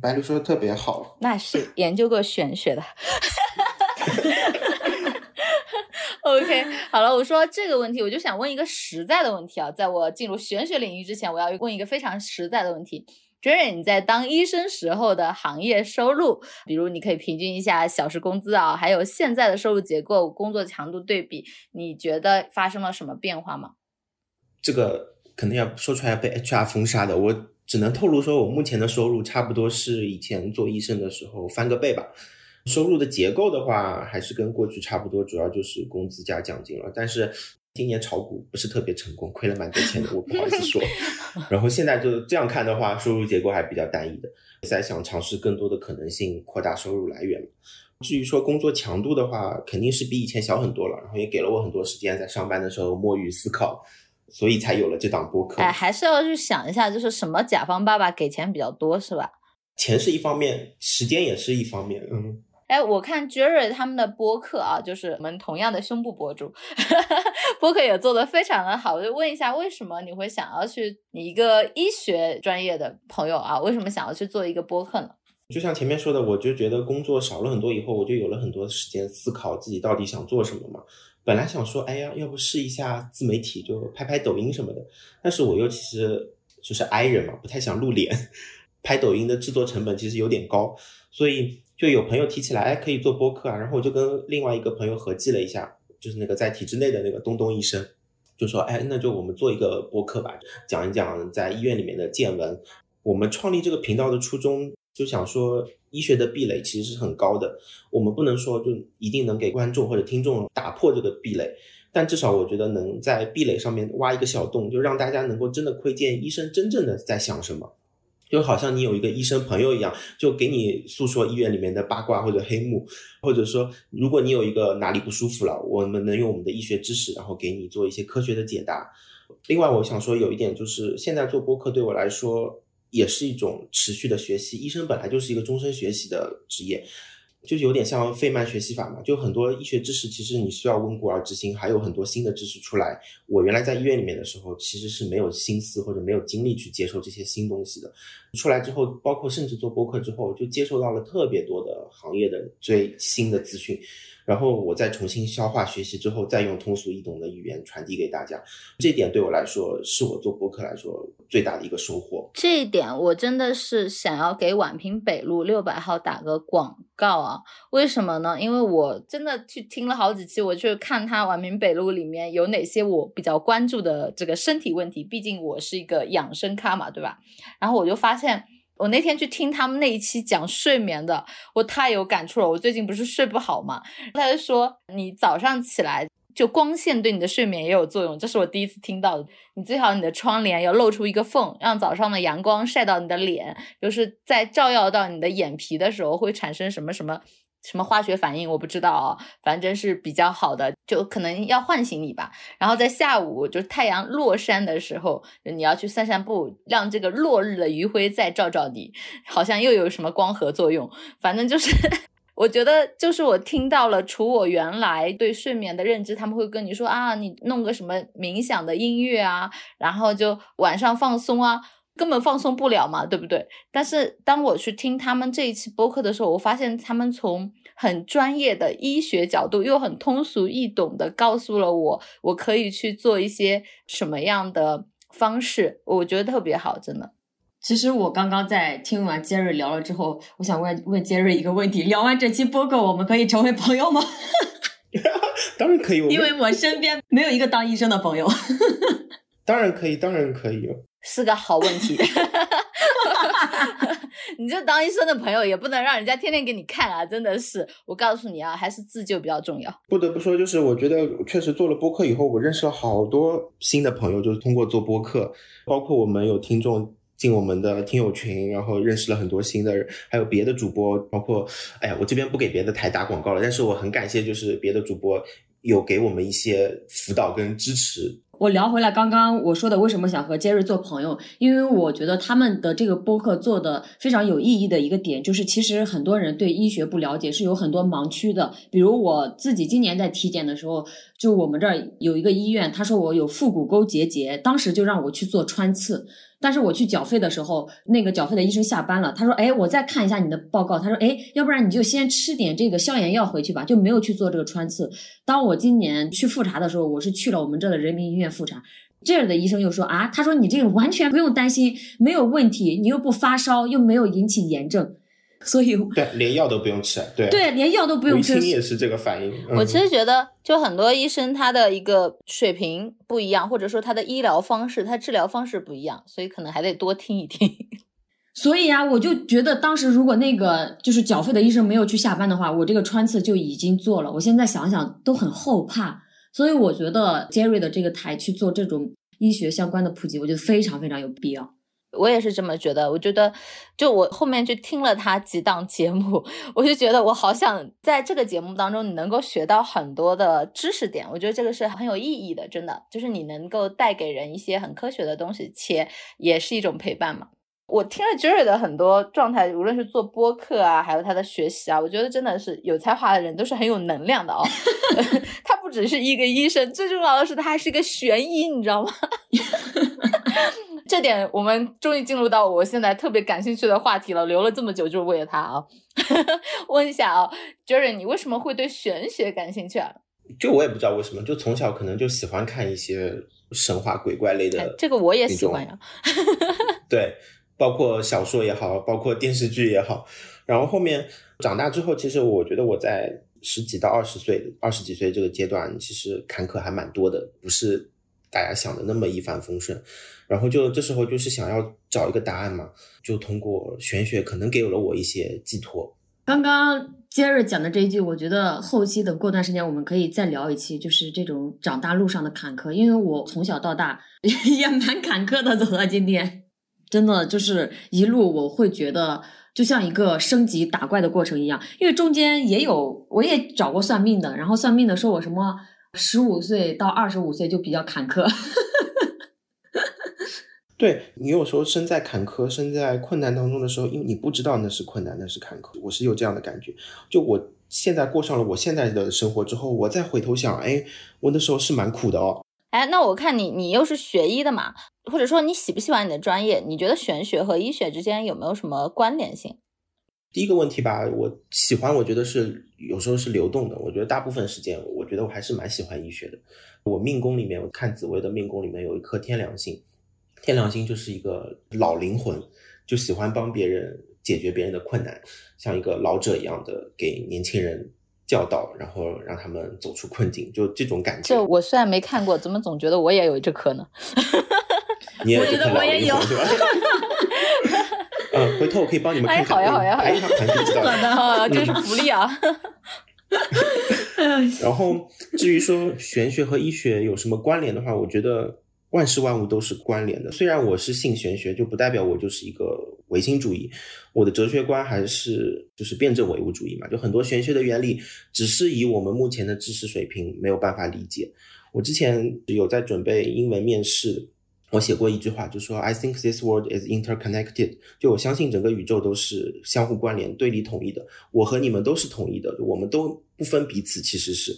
白鹿说的特别好，那是研究过玄学的。[laughs] [laughs] OK，好了，我说这个问题，我就想问一个实在的问题啊，在我进入玄学领域之前，我要问一个非常实在的问题 j e r 你在当医生时候的行业收入，比如你可以平均一下小时工资啊，还有现在的收入结构、工作强度对比，你觉得发生了什么变化吗？这个可能要说出来被 HR 封杀的，我只能透露说，我目前的收入差不多是以前做医生的时候翻个倍吧。收入的结构的话，还是跟过去差不多，主要就是工资加奖金了。但是今年炒股不是特别成功，亏了蛮多钱的，我不好意思说。[laughs] 然后现在就这样看的话，收入结构还比较单一的，在想尝试更多的可能性，扩大收入来源。至于说工作强度的话，肯定是比以前小很多了，然后也给了我很多时间在上班的时候摸鱼思考，所以才有了这档播客。哎，还是要去想一下，就是什么甲方爸爸给钱比较多，是吧？钱是一方面，时间也是一方面，嗯。哎，我看 Jerry 他们的播客啊，就是我们同样的胸部博主，[laughs] 播客也做得非常的好。我就问一下，为什么你会想要去你一个医学专业的朋友啊，为什么想要去做一个播客呢？就像前面说的，我就觉得工作少了很多以后，我就有了很多时间思考自己到底想做什么嘛。本来想说，哎呀，要不试一下自媒体，就拍拍抖音什么的。但是我又其实就是 I 人嘛，不太想露脸，[laughs] 拍抖音的制作成本其实有点高，所以。就有朋友提起来，哎，可以做播客啊，然后我就跟另外一个朋友合计了一下，就是那个在体制内的那个东东医生，就说，哎，那就我们做一个播客吧，讲一讲在医院里面的见闻。我们创立这个频道的初衷，就想说，医学的壁垒其实是很高的，我们不能说就一定能给观众或者听众打破这个壁垒，但至少我觉得能在壁垒上面挖一个小洞，就让大家能够真的窥见医生真正的在想什么。就好像你有一个医生朋友一样，就给你诉说医院里面的八卦或者黑幕，或者说，如果你有一个哪里不舒服了，我们能用我们的医学知识，然后给你做一些科学的解答。另外，我想说有一点就是，现在做播客对我来说，也是一种持续的学习。医生本来就是一个终身学习的职业。就是有点像费曼学习法嘛，就很多医学知识其实你需要温故而知新，还有很多新的知识出来。我原来在医院里面的时候，其实是没有心思或者没有精力去接受这些新东西的。出来之后，包括甚至做播客之后，就接受到了特别多的行业的最新的资讯。然后我再重新消化学习之后，再用通俗易懂的语言传递给大家，这点对我来说是我做播客来说最大的一个收获。这一点我真的是想要给宛平北路六百号打个广告啊！为什么呢？因为我真的去听了好几期，我去看他宛平北路里面有哪些我比较关注的这个身体问题，毕竟我是一个养生咖嘛，对吧？然后我就发现。我那天去听他们那一期讲睡眠的，我太有感触了。我最近不是睡不好嘛，他就说你早上起来就光线对你的睡眠也有作用，这是我第一次听到的。你最好你的窗帘要露出一个缝，让早上的阳光晒到你的脸，就是在照耀到你的眼皮的时候会产生什么什么。什么化学反应我不知道啊，反正是比较好的，就可能要唤醒你吧。然后在下午，就是太阳落山的时候，你要去散散步，让这个落日的余晖再照照你，好像又有什么光合作用。反正就是，[laughs] 我觉得就是我听到了，除我原来对睡眠的认知，他们会跟你说啊，你弄个什么冥想的音乐啊，然后就晚上放松啊。根本放松不了嘛，对不对？但是当我去听他们这一期播客的时候，我发现他们从很专业的医学角度，又很通俗易懂的告诉了我，我可以去做一些什么样的方式，我觉得特别好，真的。其实我刚刚在听完杰瑞聊了之后，我想问问杰瑞一个问题：聊完这期播客，我们可以成为朋友吗？[laughs] 当然可以，因为我身边没有一个当医生的朋友。[laughs] 当然可以，当然可以。是个好问题，[laughs] 你这当医生的朋友也不能让人家天天给你看啊！真的是，我告诉你啊，还是自救比较重要。不得不说，就是我觉得确实做了播客以后，我认识了好多新的朋友，就是通过做播客，包括我们有听众进我们的听友群，然后认识了很多新的人，还有别的主播，包括哎呀，我这边不给别的台打广告了，但是我很感谢，就是别的主播有给我们一些辅导跟支持。我聊回来，刚刚我说的为什么想和杰瑞做朋友？因为我觉得他们的这个播客做的非常有意义的一个点，就是其实很多人对医学不了解，是有很多盲区的。比如我自己今年在体检的时候，就我们这儿有一个医院，他说我有腹股沟结节，当时就让我去做穿刺。但是我去缴费的时候，那个缴费的医生下班了，他说：“哎，我再看一下你的报告。”他说：“哎，要不然你就先吃点这个消炎药回去吧。”就没有去做这个穿刺。当我今年去复查的时候，我是去了我们这的人民医院复查，这儿的医生又说：“啊，他说你这个完全不用担心，没有问题，你又不发烧，又没有引起炎症。”所以对，连药都不用吃，对对，连药都不用吃。也是这个反应。我其实觉得，就很多医生他的一个水平不一样，或者说他的医疗方式、他治疗方式不一样，所以可能还得多听一听。[laughs] 所以啊，我就觉得当时如果那个就是缴费的医生没有去下班的话，我这个穿刺就已经做了。我现在想想都很后怕，所以我觉得 Jerry 的这个台去做这种医学相关的普及，我觉得非常非常有必要。我也是这么觉得，我觉得，就我后面去听了他几档节目，[laughs] 我就觉得我好想在这个节目当中，你能够学到很多的知识点。我觉得这个是很有意义的，真的，就是你能够带给人一些很科学的东西，且也是一种陪伴嘛。我听了 Jerry 的很多状态，无论是做播客啊，还有他的学习啊，我觉得真的是有才华的人都是很有能量的哦。[laughs] [laughs] 他不只是一个医生，最重要的是他还是一个悬医，你知道吗？[laughs] 这点我们终于进入到我现在特别感兴趣的话题了，留了这么久就是为了他啊！[laughs] 问一下啊，Jerry，你为什么会对玄学感兴趣啊？就我也不知道为什么，就从小可能就喜欢看一些神话鬼怪类的。这个我也喜欢呀。[laughs] 对，包括小说也好，包括电视剧也好。然后后面长大之后，其实我觉得我在十几到二十岁、二十几岁这个阶段，其实坎坷还蛮多的，不是大家想的那么一帆风顺。然后就这时候就是想要找一个答案嘛，就通过玄学可能给了我一些寄托。刚刚杰瑞讲的这一句，我觉得后期等过段时间我们可以再聊一期，就是这种长大路上的坎坷。因为我从小到大 [laughs] 也蛮坎坷的，走到今天，真的就是一路我会觉得就像一个升级打怪的过程一样。因为中间也有我也找过算命的，然后算命的说我什么十五岁到二十五岁就比较坎坷。[laughs] 对你有时候身在坎坷、身在困难当中的时候，因为你不知道那是困难，那是坎坷。我是有这样的感觉。就我现在过上了我现在的生活之后，我再回头想，哎，我那时候是蛮苦的哦。哎，那我看你，你又是学医的嘛，或者说你喜不喜欢你的专业？你觉得玄学和医学之间有没有什么关联性？第一个问题吧，我喜欢，我觉得是有时候是流动的。我觉得大部分时间，我觉得我还是蛮喜欢医学的。我命宫里面，我看紫薇的命宫里面有一颗天良星，天良星就是一个老灵魂，就喜欢帮别人解决别人的困难，像一个老者一样的给年轻人教导，然后让他们走出困境，就这种感觉。就我虽然没看过，怎么总觉得我也有这颗呢？[laughs] 你也我觉得我也有是吧？[laughs] 嗯，回头我可以帮你们看哎好呀好呀好呀排一下盘就知道了。[laughs] 啊，这是福利啊！[laughs] 然后至于说玄学和医学有什么关联的话，我觉得万事万物都是关联的。虽然我是信玄学，就不代表我就是一个唯心主义。我的哲学观还是就是辩证唯物主义嘛，就很多玄学的原理，只是以我们目前的知识水平没有办法理解。我之前有在准备英文面试。我写过一句话，就说 I think this world is interconnected。就我相信整个宇宙都是相互关联、对立统一的。我和你们都是统一的，我们都不分彼此，其实是。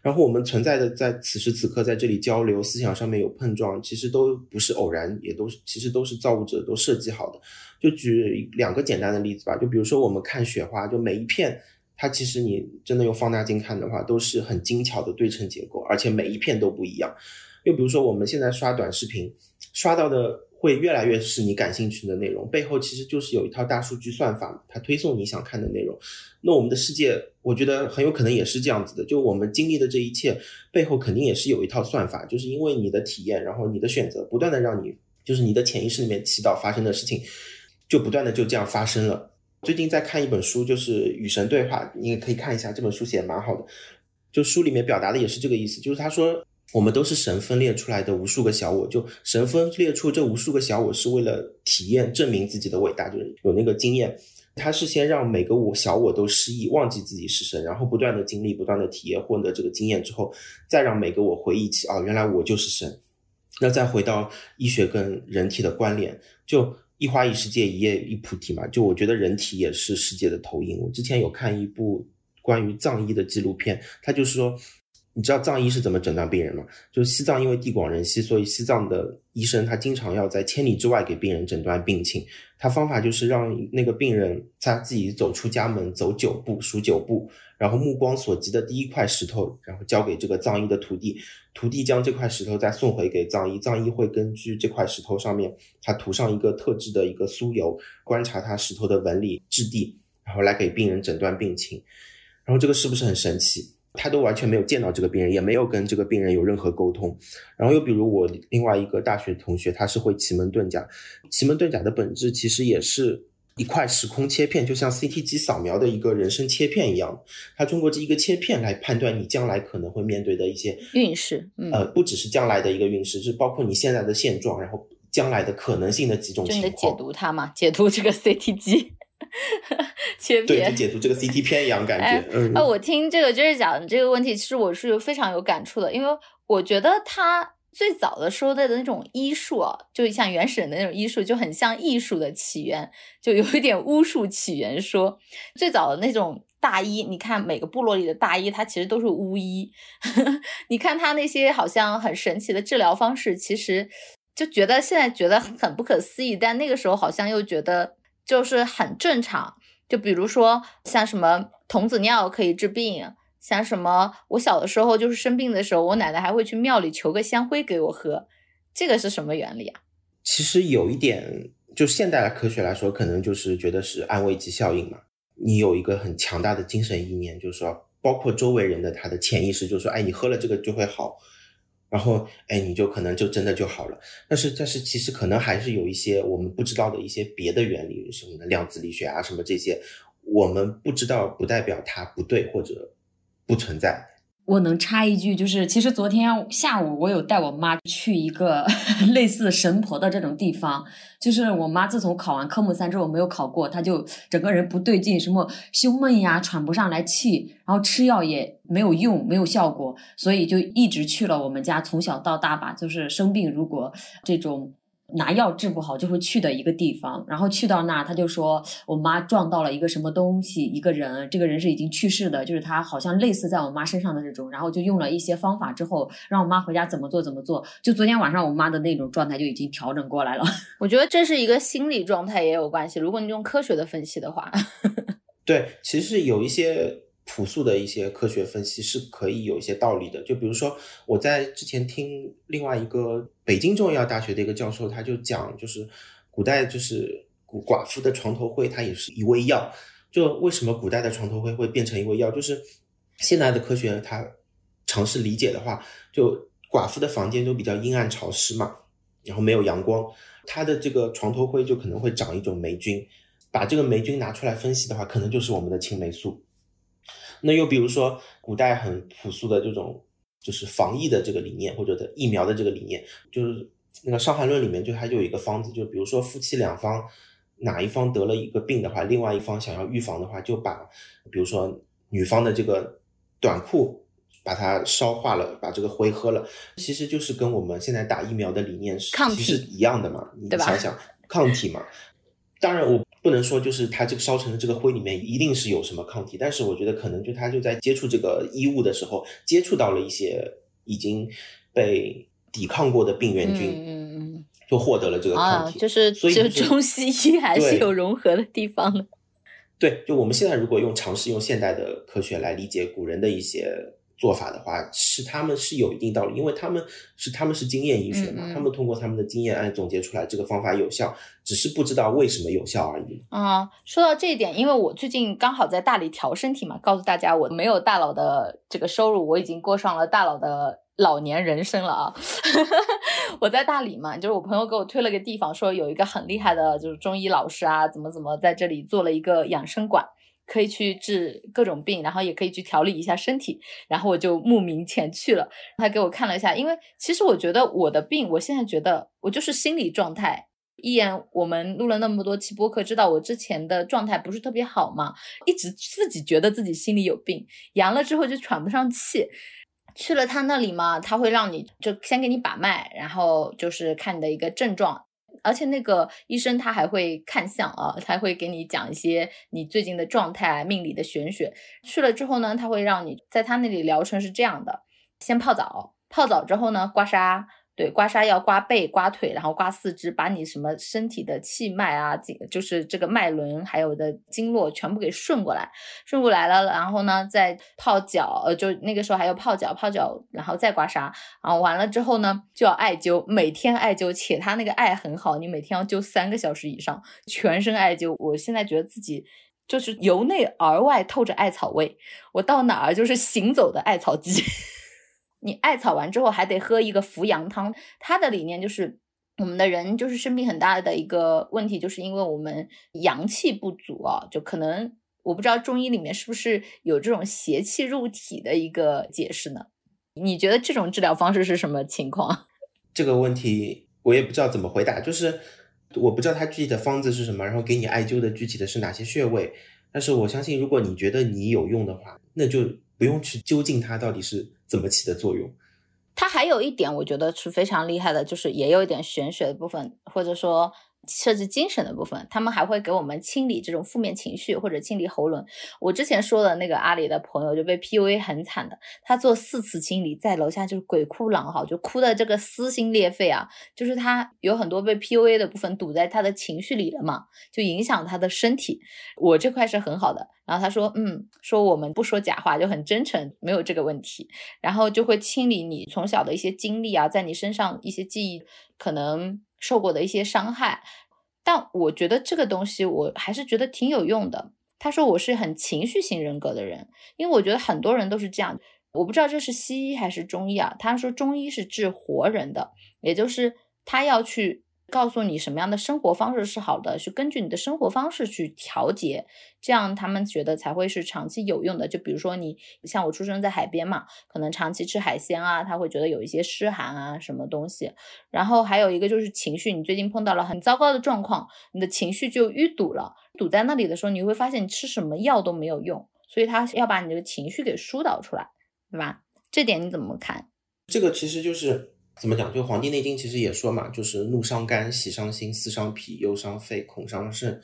然后我们存在的在此时此刻在这里交流，思想上面有碰撞，其实都不是偶然，也都是其实都是造物者都设计好的。就举两个简单的例子吧，就比如说我们看雪花，就每一片，它其实你真的用放大镜看的话，都是很精巧的对称结构，而且每一片都不一样。又比如说我们现在刷短视频。刷到的会越来越是你感兴趣的内容，背后其实就是有一套大数据算法，它推送你想看的内容。那我们的世界，我觉得很有可能也是这样子的，就我们经历的这一切背后肯定也是有一套算法，就是因为你的体验，然后你的选择，不断的让你，就是你的潜意识里面祈祷发生的事情，就不断的就这样发生了。最近在看一本书，就是《与神对话》，你也可以看一下，这本书写的蛮好的，就书里面表达的也是这个意思，就是他说。我们都是神分裂出来的无数个小我，就神分裂出这无数个小我，是为了体验证明自己的伟大，就是有那个经验。他是先让每个我小我都失忆，忘记自己是神，然后不断的经历，不断的体验，获得这个经验之后，再让每个我回忆起，哦，原来我就是神。那再回到医学跟人体的关联，就一花一世界，一叶一菩提嘛。就我觉得人体也是世界的投影。我之前有看一部关于藏医的纪录片，他就是说。你知道藏医是怎么诊断病人吗？就是西藏因为地广人稀，所以西藏的医生他经常要在千里之外给病人诊断病情。他方法就是让那个病人他自己走出家门，走九步，数九步，然后目光所及的第一块石头，然后交给这个藏医的徒弟，徒弟将这块石头再送回给藏医，藏医会根据这块石头上面他涂上一个特制的一个酥油，观察它石头的纹理质地，然后来给病人诊断病情。然后这个是不是很神奇？他都完全没有见到这个病人，也没有跟这个病人有任何沟通。然后又比如我另外一个大学同学，他是会奇门遁甲。奇门遁甲的本质其实也是一块时空切片，就像 CT 机扫描的一个人生切片一样。他通过这一个切片来判断你将来可能会面对的一些运势。呃，不只是将来的一个运势，是包括你现在的现状，然后将来的可能性的几种情况。解读它嘛，解读这个 CT 机。[laughs] 切片，就解读这个 CT [laughs] 片一样感觉。嗯，啊，我听这个就是讲这个问题，其实我是非常有感触的，因为我觉得他最早的时候的那种医术啊，就像原始人的那种医术，就很像艺术的起源，就有一点巫术起源说。最早的那种大医，你看每个部落里的大医，他其实都是巫医。[laughs] 你看他那些好像很神奇的治疗方式，其实就觉得现在觉得很不可思议，但那个时候好像又觉得。就是很正常，就比如说像什么童子尿可以治病，像什么我小的时候就是生病的时候，我奶奶还会去庙里求个香灰给我喝，这个是什么原理啊？其实有一点，就现代的科学来说，可能就是觉得是安慰剂效应嘛。你有一个很强大的精神意念，就是说，包括周围人的他的潜意识，就是说，哎，你喝了这个就会好。然后，哎，你就可能就真的就好了。但是，但是其实可能还是有一些我们不知道的一些别的原理，什么的量子力学啊，什么这些，我们不知道，不代表它不对或者不存在。我能插一句，就是其实昨天下午我有带我妈去一个 [laughs] 类似神婆的这种地方，就是我妈自从考完科目三之后没有考过，她就整个人不对劲，什么胸闷呀、喘不上来气，然后吃药也没有用，没有效果，所以就一直去了我们家从小到大吧，就是生病如果这种拿药治不好就会去的一个地方，然后去到那儿，他就说我妈撞到了一个什么东西，一个人，这个人是已经去世的，就是他好像类似在我妈身上的这种，然后就用了一些方法之后，让我妈回家怎么做怎么做，就昨天晚上我妈的那种状态就已经调整过来了。[laughs] 我觉得这是一个心理状态也有关系，如果你用科学的分析的话，[laughs] 对，其实有一些。朴素的一些科学分析是可以有一些道理的，就比如说我在之前听另外一个北京中医药大学的一个教授，他就讲，就是古代就是寡妇的床头灰，它也是一味药。就为什么古代的床头灰会变成一味药？就是现在的科学它尝试理解的话，就寡妇的房间都比较阴暗潮湿嘛，然后没有阳光，它的这个床头灰就可能会长一种霉菌，把这个霉菌拿出来分析的话，可能就是我们的青霉素。那又比如说，古代很朴素的这种，就是防疫的这个理念，或者的疫苗的这个理念，就是那个《伤寒论》里面就它就有一个方子，就比如说夫妻两方哪一方得了一个病的话，另外一方想要预防的话，就把比如说女方的这个短裤把它烧化了，把这个灰喝了，其实就是跟我们现在打疫苗的理念是其实一样的嘛，你想想抗体嘛。当然，我不能说就是它这个烧成的这个灰里面一定是有什么抗体，但是我觉得可能就它就在接触这个衣物的时候，接触到了一些已经被抵抗过的病原菌，嗯嗯，就获得了这个抗体。就是，所以就中西医还是有融合的地方的。对，就我们现在如果用尝试用现代的科学来理解古人的一些。做法的话，是他们是有一定道理，因为他们是他们是经验医学嘛，他们通过他们的经验哎总结出来这个方法有效，只是不知道为什么有效而已。啊，说到这一点，因为我最近刚好在大理调身体嘛，告诉大家我没有大佬的这个收入，我已经过上了大佬的老年人生了啊。[laughs] 我在大理嘛，就是我朋友给我推了个地方，说有一个很厉害的，就是中医老师啊，怎么怎么在这里做了一个养生馆。可以去治各种病，然后也可以去调理一下身体，然后我就慕名前去了。他给我看了一下，因为其实我觉得我的病，我现在觉得我就是心理状态。一言，我们录了那么多期播客，知道我之前的状态不是特别好嘛，一直自己觉得自己心里有病，阳了之后就喘不上气。去了他那里嘛，他会让你就先给你把脉，然后就是看你的一个症状。而且那个医生他还会看相啊，他会给你讲一些你最近的状态、命理的玄学。去了之后呢，他会让你在他那里疗程是这样的：先泡澡，泡澡之后呢，刮痧。对，刮痧要刮背、刮腿，然后刮四肢，把你什么身体的气脉啊，就是这个脉轮还有的经络全部给顺过来，顺过来了，然后呢再泡脚，呃，就那个时候还要泡脚，泡脚，然后再刮痧，然后完了之后呢就要艾灸，每天艾灸，且他那个艾很好，你每天要灸三个小时以上，全身艾灸。我现在觉得自己就是由内而外透着艾草味，我到哪儿就是行走的艾草机。你艾草完之后还得喝一个扶阳汤，它的理念就是我们的人就是生病很大的一个问题，就是因为我们阳气不足啊，就可能我不知道中医里面是不是有这种邪气入体的一个解释呢？你觉得这种治疗方式是什么情况？[laughs] 这个问题我也不知道怎么回答，就是我不知道它具体的方子是什么，然后给你艾灸的具体的是哪些穴位，但是我相信如果你觉得你有用的话，那就不用去究竟它到底是。怎么起的作用？它还有一点，我觉得是非常厉害的，就是也有一点玄学的部分，或者说。设置精神的部分，他们还会给我们清理这种负面情绪或者清理喉咙。我之前说的那个阿里的朋友就被 PUA 很惨的，他做四次清理，在楼下就是鬼哭狼嚎，就哭的这个撕心裂肺啊！就是他有很多被 PUA 的部分堵在他的情绪里了嘛，就影响他的身体。我这块是很好的，然后他说，嗯，说我们不说假话，就很真诚，没有这个问题。然后就会清理你从小的一些经历啊，在你身上一些记忆可能。受过的一些伤害，但我觉得这个东西我还是觉得挺有用的。他说我是很情绪型人格的人，因为我觉得很多人都是这样。我不知道这是西医还是中医啊？他说中医是治活人的，也就是他要去。告诉你什么样的生活方式是好的，去根据你的生活方式去调节，这样他们觉得才会是长期有用的。就比如说你像我出生在海边嘛，可能长期吃海鲜啊，他会觉得有一些湿寒啊什么东西。然后还有一个就是情绪，你最近碰到了很糟糕的状况，你的情绪就淤堵了，堵在那里的时候，你会发现你吃什么药都没有用，所以他要把你这个情绪给疏导出来，对吧？这点你怎么看？这个其实就是。怎么讲？就《黄帝内经》其实也说嘛，就是怒伤肝、喜伤心、思伤脾、忧伤肺、恐伤肾。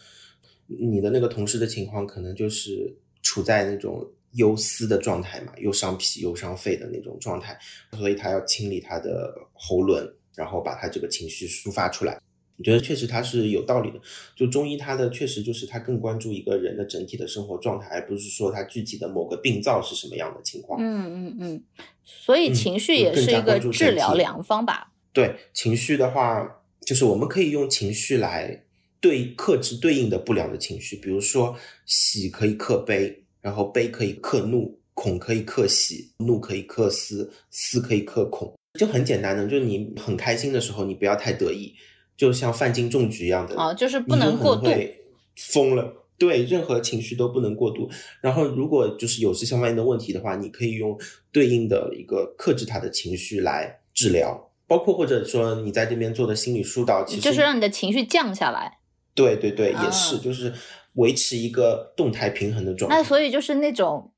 你的那个同事的情况，可能就是处在那种忧思的状态嘛，忧伤脾忧伤肺的那种状态，所以他要清理他的喉轮，然后把他这个情绪抒发出来。我觉得确实它是有道理的。就中医，它的确实就是它更关注一个人的整体的生活状态，而不是说它具体的某个病灶是什么样的情况。嗯嗯嗯，所以情绪也是一个治疗良方吧？对，情绪的话，就是我们可以用情绪来对克制对应的不良的情绪，比如说喜可以克悲，然后悲可以克怒，恐可以克喜，怒可以克思，思可以克恐，就很简单的，就是你很开心的时候，你不要太得意。就像范进中举一样的啊，就是不能过度，疯了。对，任何情绪都不能过度。然后，如果就是有这相关的问题的话，你可以用对应的一个克制他的情绪来治疗，包括或者说你在这边做的心理疏导，其实就是让你的情绪降下来。对对对，也是，就是维持一个动态平衡的状态。那所以就是那种。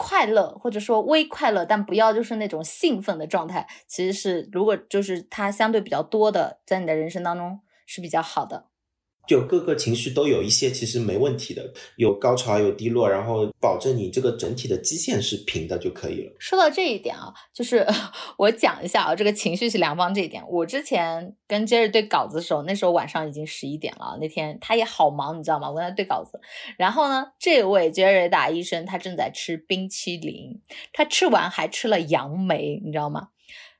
快乐或者说微快乐，但不要就是那种兴奋的状态。其实是如果就是它相对比较多的，在你的人生当中是比较好的。就各个情绪都有一些，其实没问题的，有高潮有低落，然后保证你这个整体的基线是平的就可以了。说到这一点啊，就是 [laughs] 我讲一下啊，这个情绪是良方这一点。我之前跟 Jerry 对稿子的时候，那时候晚上已经十一点了，那天他也好忙，你知道吗？我跟他对稿子，然后呢，这位 Jerry 大医生他正在吃冰淇淋，他吃完还吃了杨梅，你知道吗？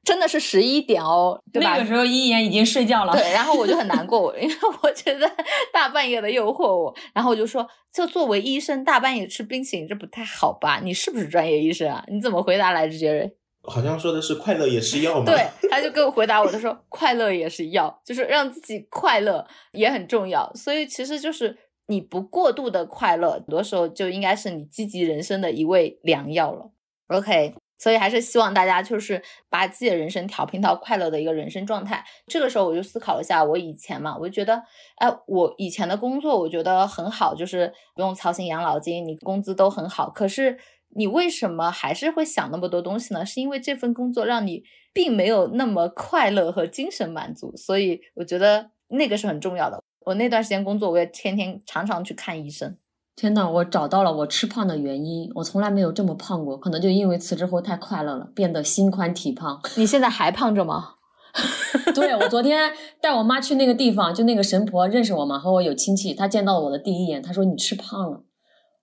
真的是十一点哦，对吧？那个时候一言已经睡觉了。对，然后我就很难过，因为我觉得 [laughs] 大半夜的诱惑我，然后我就说，就作为医生，大半夜吃冰淇淋这不太好吧？你是不是专业医生啊？你怎么回答来着，杰瑞？好像说的是快乐也是药嘛？对，他就给我回答我，他说快乐也是药，就是让自己快乐也很重要。所以其实就是你不过度的快乐，很多时候就应该是你积极人生的一味良药了。OK。所以还是希望大家就是把自己的人生调频到快乐的一个人生状态。这个时候我就思考了一下，我以前嘛，我就觉得，哎，我以前的工作我觉得很好，就是不用操心养老金，你工资都很好。可是你为什么还是会想那么多东西呢？是因为这份工作让你并没有那么快乐和精神满足。所以我觉得那个是很重要的。我那段时间工作，我也天天常常去看医生。天呐，我找到了我吃胖的原因。我从来没有这么胖过，可能就因为辞职后太快乐了，变得心宽体胖。[laughs] 你现在还胖着吗？[laughs] 对，我昨天带我妈去那个地方，就那个神婆认识我嘛，和我有亲戚。她见到我的第一眼，她说你吃胖了。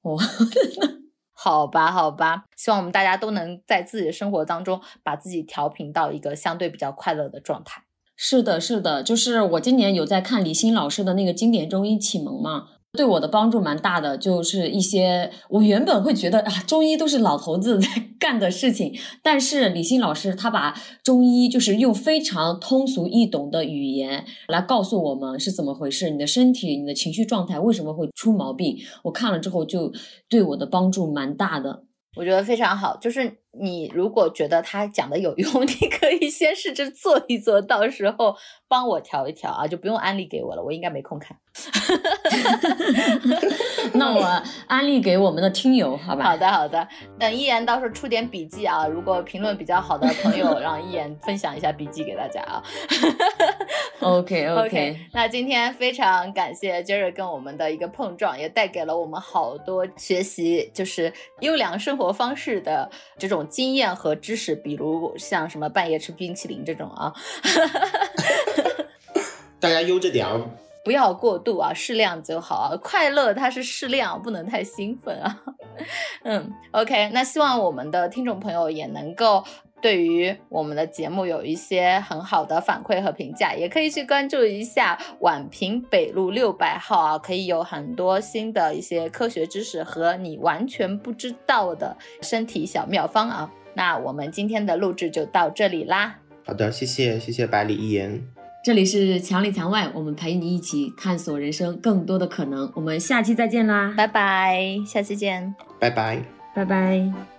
哦，[laughs] 好吧，好吧，希望我们大家都能在自己的生活当中把自己调频到一个相对比较快乐的状态。是的，是的，就是我今年有在看李欣老师的那个经典中医启蒙嘛。对我的帮助蛮大的，就是一些我原本会觉得啊，中医都是老头子在 [laughs] 干的事情，但是李欣老师他把中医就是用非常通俗易懂的语言来告诉我们是怎么回事，你的身体、你的情绪状态为什么会出毛病，我看了之后就对我的帮助蛮大的。我觉得非常好，就是你如果觉得他讲的有用，[laughs] 你可以先试着做一做，到时候帮我调一调啊，就不用安利给我了，我应该没空看。[laughs] 那我安利给我们的听友，好吧？好的，好的。等一言到时候出点笔记啊，如果评论比较好的朋友，[laughs] 让一言分享一下笔记给大家啊。[laughs] OK OK。那今天非常感谢 Jerry 跟我们的一个碰撞，也带给了我们好多学习就是优良生活方式的这种经验和知识，比如像什么半夜吃冰淇淋这种啊。[laughs] 大家悠着点啊。不要过度啊，适量就好啊。快乐它是适量，不能太兴奋啊。[laughs] 嗯，OK，那希望我们的听众朋友也能够对于我们的节目有一些很好的反馈和评价，也可以去关注一下宛平北路六百号啊，可以有很多新的一些科学知识和你完全不知道的身体小妙方啊。那我们今天的录制就到这里啦。好的，谢谢，谢谢百里一言。这里是墙里墙外，我们陪你一起探索人生更多的可能。我们下期再见啦，拜拜，下期见，拜拜，拜拜。